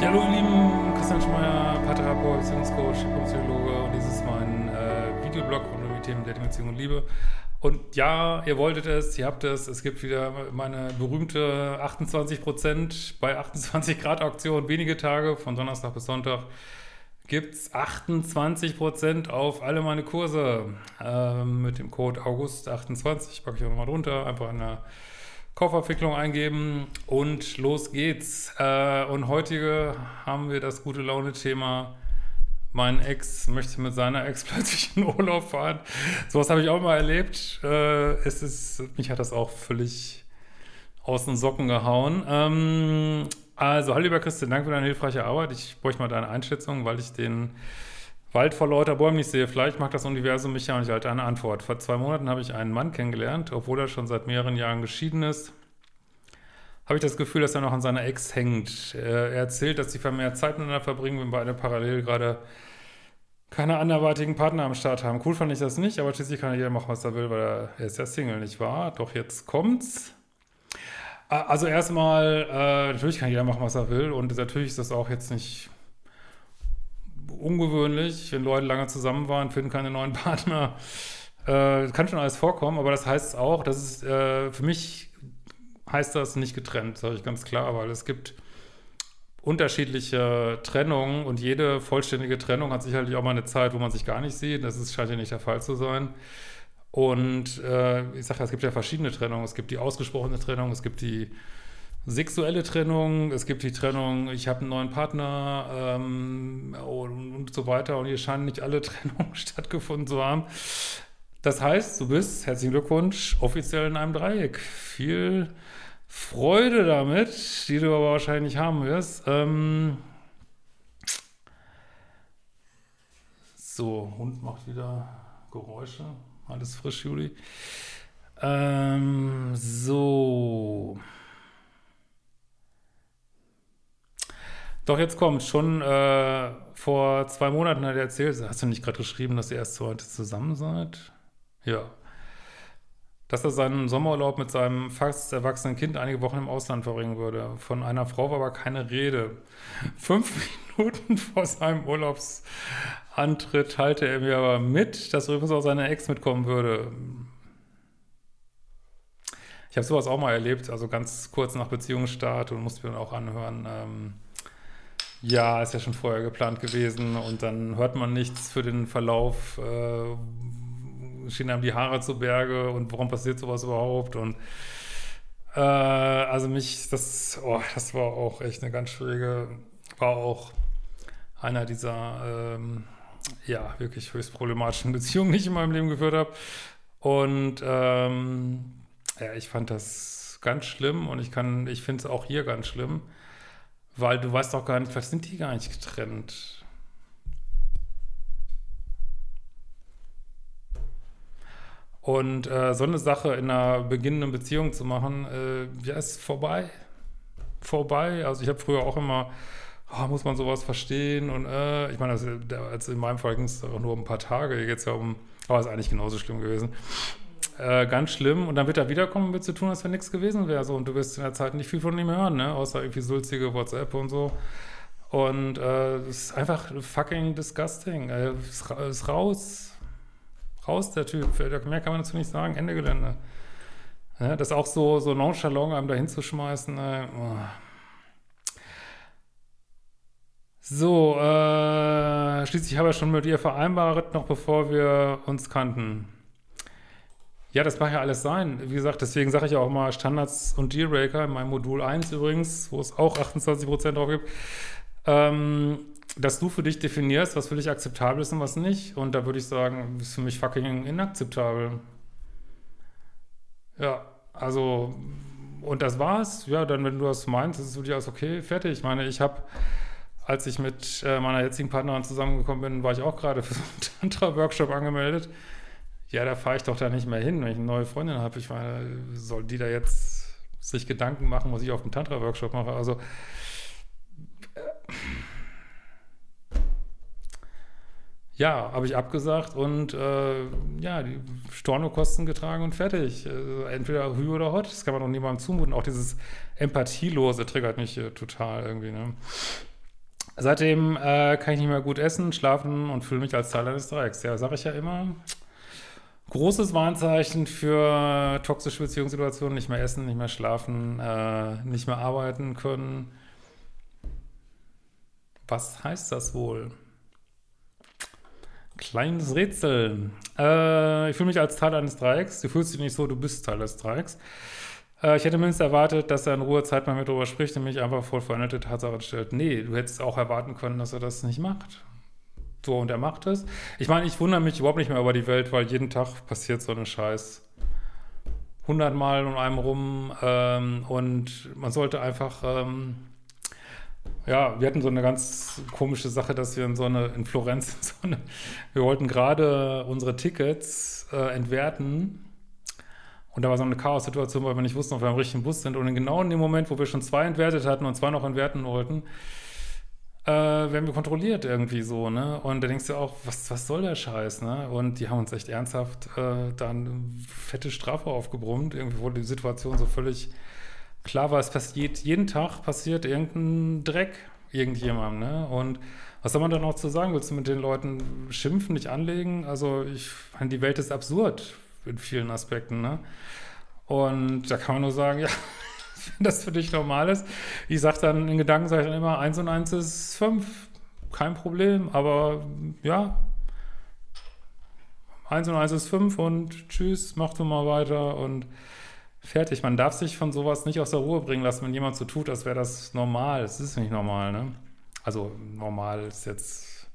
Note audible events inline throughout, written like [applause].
Ja, hallo ihr Lieben, Christian Schmeier, Paartherapeut, Beziehungscoach, Psychologe und dieses ist mein äh, Videoblog rund um die Themen Dating, Beziehung und Liebe. Und ja, ihr wolltet es, ihr habt es, es gibt wieder meine berühmte 28% bei 28 Grad Auktion, wenige Tage, von Donnerstag bis Sonntag gibt es 28% auf alle meine Kurse. Ähm, mit dem Code August28, packe ich auch nochmal drunter, einfach in der Kaufabwicklung eingeben und los geht's. Äh, und heutige haben wir das gute Laune-Thema. Mein Ex möchte mit seiner Ex [laughs] plötzlich in Urlaub fahren. Sowas habe ich auch mal erlebt. Äh, es ist, mich hat das auch völlig aus den Socken gehauen. Ähm, also, hallo lieber Christian, danke für deine hilfreiche Arbeit. Ich bräuchte mal deine Einschätzung, weil ich den Wald vor lauter Bäumen nicht sehe. Vielleicht macht das Universum mich ja und ich halte eine Antwort. Vor zwei Monaten habe ich einen Mann kennengelernt, obwohl er schon seit mehreren Jahren geschieden ist. Habe ich das Gefühl, dass er noch an seiner Ex hängt. Er erzählt, dass sie vermehrt Zeit miteinander verbringen, wenn beide parallel gerade keine anderweitigen Partner am Start haben. Cool fand ich das nicht, aber schließlich kann jeder machen, was er will, weil er, er ist ja Single, nicht wahr? Doch jetzt kommt's. Also erstmal, äh, natürlich kann jeder machen, was er will und natürlich ist das auch jetzt nicht ungewöhnlich, wenn Leute lange zusammen waren, finden keine neuen [laughs] Partner. Äh, kann schon alles vorkommen, aber das heißt auch, dass es äh, für mich heißt das nicht getrennt, sage ich ganz klar, weil es gibt unterschiedliche Trennungen und jede vollständige Trennung hat sicherlich auch mal eine Zeit, wo man sich gar nicht sieht. Das ist, scheint ja nicht der Fall zu sein. Und äh, ich sage ja, es gibt ja verschiedene Trennungen. Es gibt die ausgesprochene Trennung, es gibt die sexuelle Trennung, es gibt die Trennung, ich habe einen neuen Partner ähm, und, so weiter und hier scheinen nicht alle [laughs] Trennungen stattgefunden zu haben. Das heißt, du bist, herzlichen Glückwunsch, offiziell in einem Dreieck. Viel Freude damit, die du aber wahrscheinlich haben wirst. Ähm so, Hund macht wieder Geräusche. Alles frisch, Juli. Ähm, so. Doch, jetzt kommt. Schon äh, vor zwei Monaten hat er erzählt, hast du nicht gerade geschrieben, dass ihr erst heute zusammen seid? Ja. Dass er seinen Sommerurlaub mit seinem fast erwachsenen Kind einige Wochen im Ausland verbringen würde. Von einer Frau war aber keine Rede. Fünf [laughs] Minuten vor seinem Urlaubsantritt teilte er mir aber mit, dass übrigens auch seine Ex mitkommen würde. Ich habe sowas auch mal erlebt, also ganz kurz nach Beziehungsstart und musste mir dann auch anhören. Ähm, ja, ist ja schon vorher geplant gewesen und dann hört man nichts für den Verlauf, äh, stehen einem die Haare zu Berge und warum passiert sowas überhaupt? Und äh, also mich, das, oh, das war auch echt eine ganz schwierige, war auch einer dieser, ähm, ja, wirklich höchst problematischen [laughs] Beziehungen, die ich in meinem Leben geführt habe. Und ähm, ja, ich fand das ganz schlimm und ich kann, ich finde es auch hier ganz schlimm weil du weißt auch gar nicht, was sind die gar nicht getrennt. Und äh, so eine Sache in einer beginnenden Beziehung zu machen, äh, ja, ist vorbei. Vorbei. Also ich habe früher auch immer, oh, muss man sowas verstehen? Und äh, ich meine, also, in meinem Fall ging es nur um ein paar Tage. Es ja um, aber ist eigentlich genauso schlimm gewesen. Äh, ganz schlimm. Und dann wird er wiederkommen und wird zu tun, als wenn nichts gewesen wäre. So, und du wirst in der Zeit nicht viel von ihm hören, ne? Außer irgendwie sulzige WhatsApp und so. Und äh, es ist einfach fucking disgusting. Äh, ist, ist raus. Raus, der Typ. Mehr kann man dazu nicht sagen. Ende Gelände. Ja, das auch so, so nonchalant einem da hinzuschmeißen. Äh, oh. So, äh, schließlich habe ich schon mit ihr vereinbart, noch bevor wir uns kannten. Ja, das mag ja alles sein. Wie gesagt, deswegen sage ich auch mal Standards und Dealbreaker in meinem Modul 1 übrigens, wo es auch 28% drauf gibt, ähm, dass du für dich definierst, was für dich akzeptabel ist und was nicht. Und da würde ich sagen, ist für mich fucking inakzeptabel. Ja, also, und das war's. Ja, dann, wenn du das meinst, ist es für dich alles okay, fertig. Ich meine, ich habe, als ich mit äh, meiner jetzigen Partnerin zusammengekommen bin, war ich auch gerade für so einen Tantra-Workshop angemeldet. Ja, da fahre ich doch da nicht mehr hin, wenn ich eine neue Freundin habe. Ich meine, soll die da jetzt sich Gedanken machen, was ich auf dem Tantra-Workshop mache? Also, äh, ja, habe ich abgesagt und äh, ja, die Stornokosten getragen und fertig. Also entweder Hü oder Hot, das kann man doch niemandem zumuten. Auch dieses Empathielose triggert mich äh, total irgendwie. Ne? Seitdem äh, kann ich nicht mehr gut essen, schlafen und fühle mich als Teil eines Dreiecks. Ja, sage ich ja immer. Großes Warnzeichen für toxische Beziehungssituationen, nicht mehr essen, nicht mehr schlafen, äh, nicht mehr arbeiten können. Was heißt das wohl? Kleines Rätsel. Äh, ich fühle mich als Teil eines Dreiecks. Du fühlst dich nicht so, du bist Teil des Dreiecks. Äh, ich hätte mindestens erwartet, dass er in Ruhe Zeit mal mit darüber spricht und mich einfach voll veränderte Tatsachen stellt. Nee, du hättest auch erwarten können, dass er das nicht macht. So, und er macht es. Ich meine, ich wundere mich überhaupt nicht mehr über die Welt, weil jeden Tag passiert so eine Scheiß. Hundertmal um einem rum ähm, und man sollte einfach, ähm, ja, wir hatten so eine ganz komische Sache, dass wir in so eine, in Florenz, [laughs] so eine, wir wollten gerade unsere Tickets äh, entwerten und da war so eine Chaos-Situation, weil wir nicht wussten, ob wir am richtigen Bus sind und genau in dem Moment, wo wir schon zwei entwertet hatten und zwei noch entwerten wollten, äh, werden wir kontrolliert irgendwie so, ne? Und da denkst du auch, was, was soll der Scheiß, ne? Und die haben uns echt ernsthaft äh, dann fette Strafe aufgebrummt, irgendwie wurde die Situation so völlig klar war, es passiert, jeden Tag passiert irgendein Dreck irgendjemandem, ne? Und was soll man dann auch zu sagen? Willst du mit den Leuten schimpfen, nicht anlegen? Also ich meine, die Welt ist absurd in vielen Aspekten, ne? Und da kann man nur sagen, ja, [laughs] wenn das für dich normal ist. Ich sage dann, in Gedanken sage ich dann immer, 1 und 1 ist 5. Kein Problem, aber ja, 1 und 1 ist 5 und tschüss, mach du mal weiter und fertig. Man darf sich von sowas nicht aus der Ruhe bringen lassen, wenn jemand so tut, als wäre das normal. Es ist nicht normal, ne? Also normal ist jetzt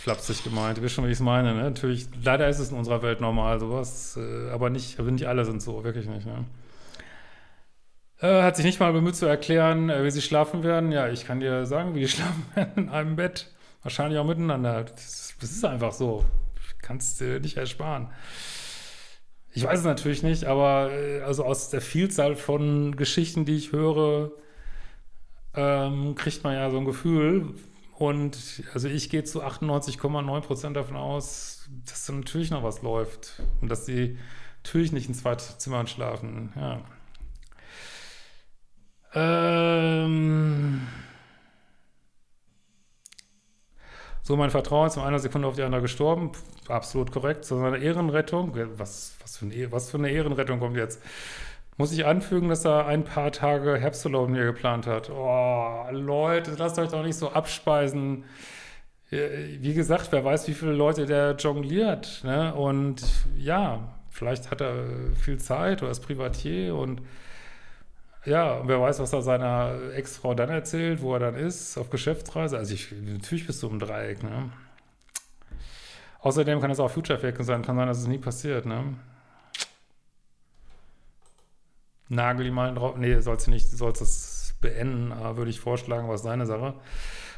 flapsig gemeint. Du weißt schon, wie ich es meine, ne? Natürlich, leider ist es in unserer Welt normal, sowas, äh, aber nicht, aber nicht alle sind so, wirklich nicht, ne? Äh, hat sich nicht mal bemüht zu erklären, äh, wie sie schlafen werden. Ja, ich kann dir sagen, wie die [laughs] schlafen werden in einem Bett. Wahrscheinlich auch miteinander. Das, das ist einfach so. Kannst du nicht ersparen. Ich weiß es natürlich nicht, aber äh, also aus der Vielzahl von Geschichten, die ich höre, ähm, kriegt man ja so ein Gefühl. Und also ich gehe zu 98,9 Prozent davon aus, dass da natürlich noch was läuft. Und dass sie natürlich nicht in zwei Zimmern schlafen. Ja. Ähm so, mein Vertrauen ist von einer Sekunde auf die andere gestorben. Absolut korrekt. So eine Ehrenrettung. Was, was, für eine, was für eine Ehrenrettung kommt jetzt? Muss ich anfügen, dass er ein paar Tage Herbsturlaub mir geplant hat? Oh, Leute, lasst euch doch nicht so abspeisen. Wie gesagt, wer weiß, wie viele Leute der jongliert. Ne? Und ja, vielleicht hat er viel Zeit oder ist Privatier und ja, wer weiß, was er seiner Ex-Frau dann erzählt, wo er dann ist, auf Geschäftsreise. Also ich, natürlich bist du im Dreieck, ne? Außerdem kann es auch Future-Effekte sein, kann sein, dass es nie passiert, ne? Nagel die mal drauf. Nee, sollst du nicht, sollst es beenden, würde ich vorschlagen, was seine Sache.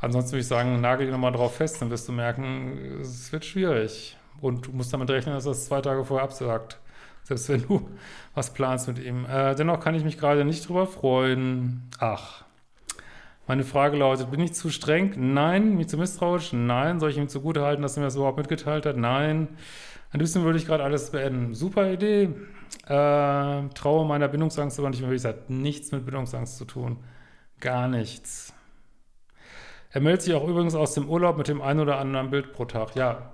Ansonsten würde ich sagen, nagel die nochmal drauf fest, dann wirst du merken, es wird schwierig. Und du musst damit rechnen, dass das zwei Tage vorher absagt. Selbst wenn du was planst mit ihm. Äh, dennoch kann ich mich gerade nicht drüber freuen. Ach. Meine Frage lautet, bin ich zu streng? Nein. Mich zu misstrauisch? Nein. Soll ich ihm zugute halten, dass er mir das überhaupt mitgeteilt hat? Nein. Ein bisschen würde ich gerade alles beenden. Super Idee. Äh, traue meiner Bindungsangst aber nicht mehr. Es hat nichts mit Bindungsangst zu tun. Gar nichts. Er meldet sich auch übrigens aus dem Urlaub mit dem einen oder anderen Bild pro Tag. Ja,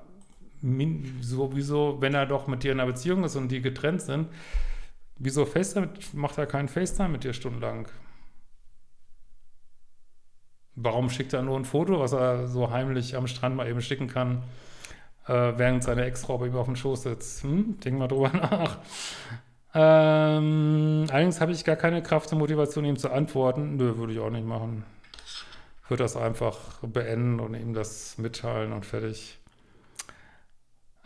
sowieso, wenn er doch mit dir in einer Beziehung ist und die getrennt sind, wieso FaceTime, macht er keinen FaceTime mit dir stundenlang? Warum schickt er nur ein Foto, was er so heimlich am Strand mal eben schicken kann? äh, während seine Ex-Frau bei ihm auf dem Schoß sitzt. Hm, denk mal drüber [laughs] nach. Ähm, allerdings habe ich gar keine Kraft und Motivation, ihm zu antworten. Nö, würde ich auch nicht machen. Ich würde das einfach beenden und ihm das mitteilen und fertig.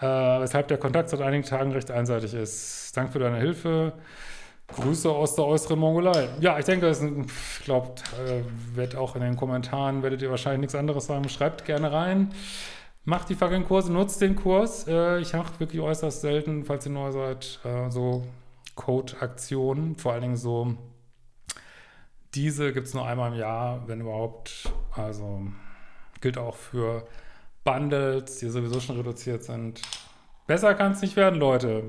Äh, weshalb der Kontakt seit einigen Tagen recht einseitig ist. Danke für deine Hilfe. Grüße aus der äußeren Mongolei. Ja, ich denke, ich glaube, äh, wird auch in den Kommentaren, werdet ihr wahrscheinlich nichts anderes sagen. Schreibt gerne rein. Macht die fucking Kurse, nutzt den Kurs. Äh, ich mache wirklich äußerst selten, falls ihr neu seid, äh, so Code-Aktionen. Vor allen Dingen so, diese gibt es nur einmal im Jahr, wenn überhaupt. Also gilt auch für Bundles, die sowieso schon reduziert sind. Besser kann es nicht werden, Leute.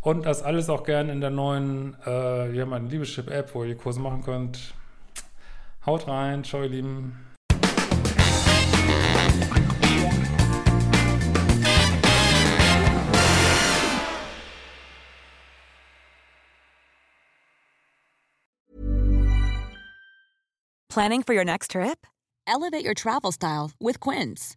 Und das alles auch gerne in der neuen, äh, wir haben eine Liebeschip-App, wo ihr Kurse machen könnt. Haut rein, ciao ihr Lieben. Planning for your next trip? Elevate your travel style with Quince.